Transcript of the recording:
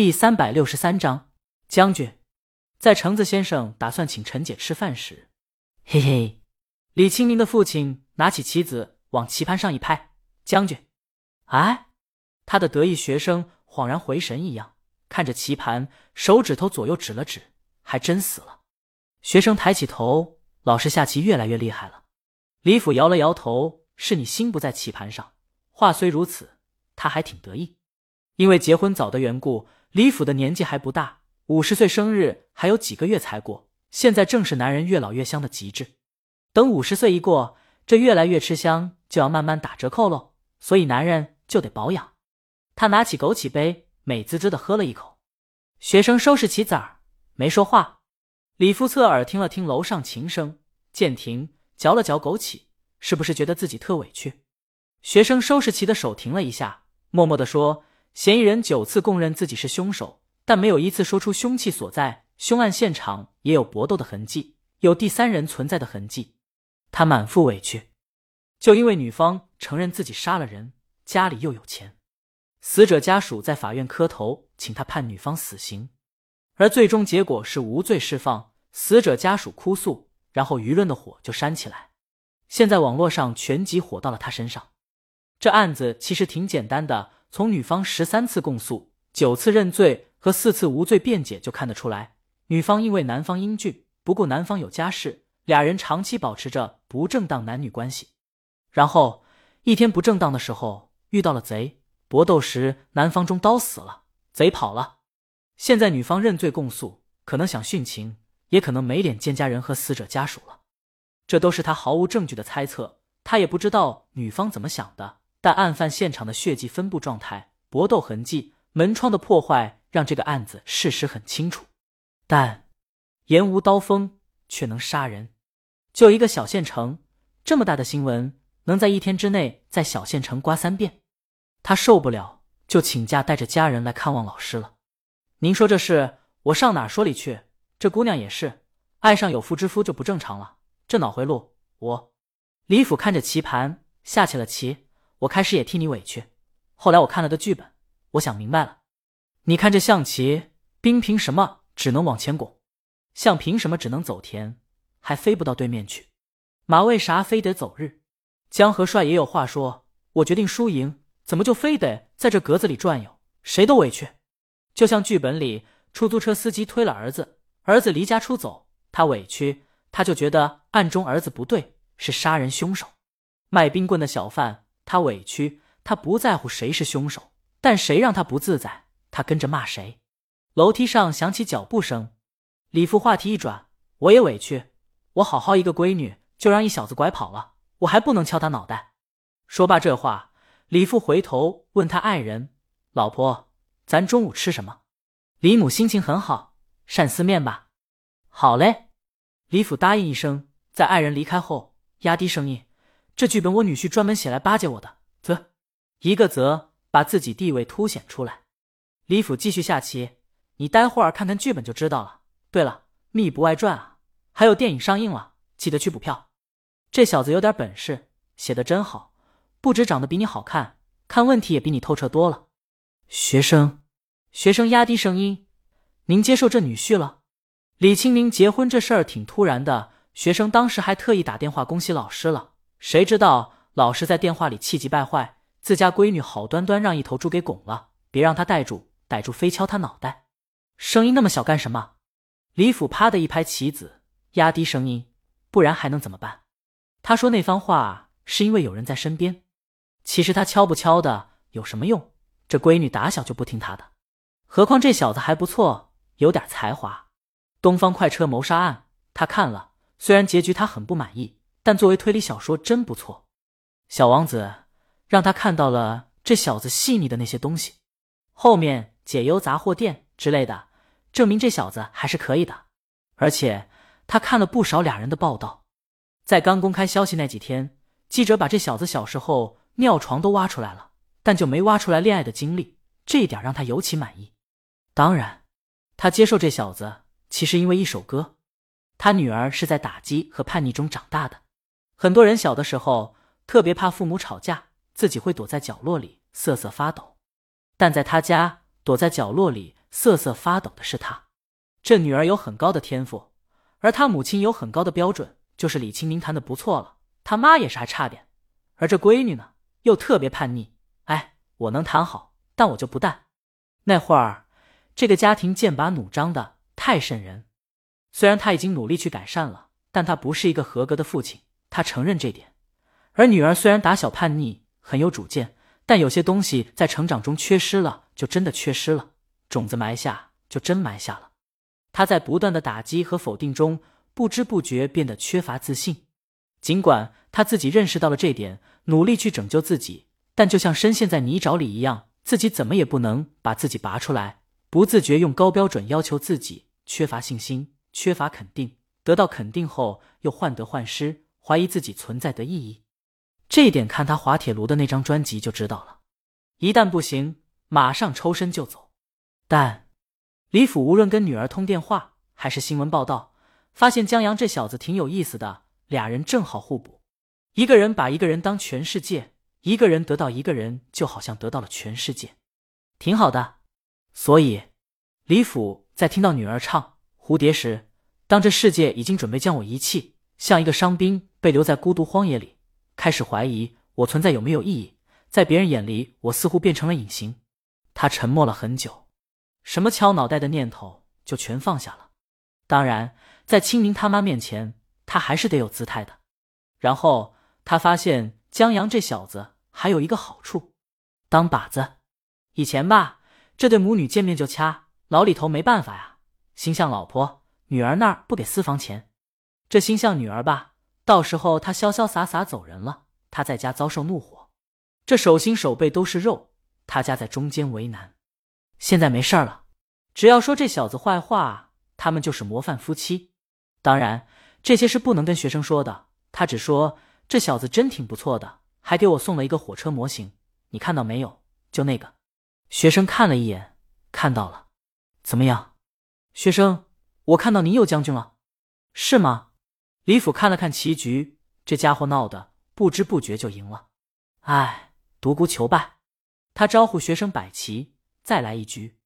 第三百六十三章，将军，在橙子先生打算请陈姐吃饭时，嘿嘿，李清明的父亲拿起棋子往棋盘上一拍，将军，哎，他的得意学生恍然回神一样，看着棋盘，手指头左右指了指，还真死了。学生抬起头，老师下棋越来越厉害了。李府摇了摇头，是你心不在棋盘上。话虽如此，他还挺得意，因为结婚早的缘故。李府的年纪还不大，五十岁生日还有几个月才过。现在正是男人越老越香的极致。等五十岁一过，这越来越吃香就要慢慢打折扣喽。所以男人就得保养。他拿起枸杞杯，美滋滋的喝了一口。学生收拾棋子儿，没说话。李夫侧耳听了听楼上琴声，渐停，嚼了嚼枸杞，是不是觉得自己特委屈？学生收拾棋的手停了一下，默默的说。嫌疑人九次供认自己是凶手，但没有一次说出凶器所在。凶案现场也有搏斗的痕迹，有第三人存在的痕迹。他满腹委屈，就因为女方承认自己杀了人，家里又有钱。死者家属在法院磕头，请他判女方死刑，而最终结果是无罪释放。死者家属哭诉，然后舆论的火就煽起来。现在网络上全集火到了他身上。这案子其实挺简单的。从女方十三次供述、九次认罪和四次无罪辩解就看得出来，女方因为男方英俊，不顾男方有家室，俩人长期保持着不正当男女关系。然后一天不正当的时候遇到了贼，搏斗时男方中刀死了，贼跑了。现在女方认罪供诉，可能想殉情，也可能没脸见家人和死者家属了。这都是他毫无证据的猜测，他也不知道女方怎么想的。但案犯现场的血迹分布状态、搏斗痕迹、门窗的破坏，让这个案子事实很清楚。但言无刀锋却能杀人，就一个小县城，这么大的新闻，能在一天之内在小县城刮三遍？他受不了，就请假带着家人来看望老师了。您说这事，我上哪说理去？这姑娘也是，爱上有妇之夫就不正常了。这脑回路，我李府看着棋盘，下起了棋。我开始也替你委屈，后来我看了个剧本，我想明白了。你看这象棋，兵凭什么只能往前拱？象凭什么只能走田，还飞不到对面去？马为啥非得走日？江河帅也有话说：我决定输赢，怎么就非得在这格子里转悠？谁都委屈。就像剧本里，出租车司机推了儿子，儿子离家出走，他委屈，他就觉得暗中儿子不对，是杀人凶手。卖冰棍的小贩。他委屈，他不在乎谁是凶手，但谁让他不自在，他跟着骂谁。楼梯上响起脚步声，李父话题一转，我也委屈，我好好一个闺女，就让一小子拐跑了，我还不能敲他脑袋。说罢这话，李父回头问他爱人：“老婆，咱中午吃什么？”李母心情很好，鳝丝面吧。好嘞，李府答应一声，在爱人离开后，压低声音。这剧本我女婿专门写来巴结我的，啧，一个啧，把自己地位凸显出来。李府继续下棋，你待会儿看看剧本就知道了。对了，《密不外传》啊，还有电影上映了，记得去补票。这小子有点本事，写的真好，不止长得比你好看，看问题也比你透彻多了。学生，学生压低声音，您接受这女婿了？李清明结婚这事儿挺突然的，学生当时还特意打电话恭喜老师了。谁知道老师在电话里气急败坏，自家闺女好端端让一头猪给拱了，别让他逮住，逮住非敲他脑袋。声音那么小干什么？李府啪的一拍棋子，压低声音，不然还能怎么办？他说那番话是因为有人在身边。其实他敲不敲的有什么用？这闺女打小就不听他的，何况这小子还不错，有点才华。东方快车谋杀案他看了，虽然结局他很不满意。但作为推理小说真不错，小王子让他看到了这小子细腻的那些东西，后面解忧杂货店之类的，证明这小子还是可以的。而且他看了不少俩人的报道，在刚公开消息那几天，记者把这小子小时候尿床都挖出来了，但就没挖出来恋爱的经历，这一点让他尤其满意。当然，他接受这小子，其实因为一首歌，他女儿是在打击和叛逆中长大的。很多人小的时候特别怕父母吵架，自己会躲在角落里瑟瑟发抖。但在他家，躲在角落里瑟瑟发抖的是他。这女儿有很高的天赋，而他母亲有很高的标准，就是李清明弹的不错了，他妈也是还差点。而这闺女呢，又特别叛逆。哎，我能弹好，但我就不弹。那会儿，这个家庭剑拔弩张的太瘆人。虽然他已经努力去改善了，但他不是一个合格的父亲，他承认这点。而女儿虽然打小叛逆，很有主见，但有些东西在成长中缺失了，就真的缺失了。种子埋下，就真埋下了。他在不断的打击和否定中，不知不觉变得缺乏自信。尽管他自己认识到了这点，努力去拯救自己，但就像深陷在泥沼里一样，自己怎么也不能把自己拔出来。不自觉用高标准要求自己，缺乏信心，缺乏肯定。得到肯定后，又患得患失，怀疑自己存在的意义。这一点看他滑铁卢的那张专辑就知道了。一旦不行，马上抽身就走。但李府无论跟女儿通电话，还是新闻报道，发现江阳这小子挺有意思的。俩人正好互补，一个人把一个人当全世界，一个人得到一个人，就好像得到了全世界，挺好的。所以，李府在听到女儿唱《蝴蝶》时，当这世界已经准备将我遗弃，像一个伤兵被留在孤独荒野里，开始怀疑我存在有没有意义，在别人眼里，我似乎变成了隐形。他沉默了很久，什么敲脑袋的念头就全放下了。当然，在清明他妈面前。他还是得有姿态的。然后他发现江阳这小子还有一个好处，当靶子。以前吧，这对母女见面就掐，老李头没办法呀，心向老婆，女儿那儿不给私房钱。这心向女儿吧，到时候他潇潇洒洒走人了，他在家遭受怒火，这手心手背都是肉，他家在中间为难。现在没事了，只要说这小子坏话，他们就是模范夫妻。当然。这些是不能跟学生说的。他只说这小子真挺不错的，还给我送了一个火车模型。你看到没有？就那个。学生看了一眼，看到了。怎么样？学生，我看到您又将军了，是吗？李府看了看棋局，这家伙闹的不知不觉就赢了。哎，独孤求败。他招呼学生摆棋，再来一局。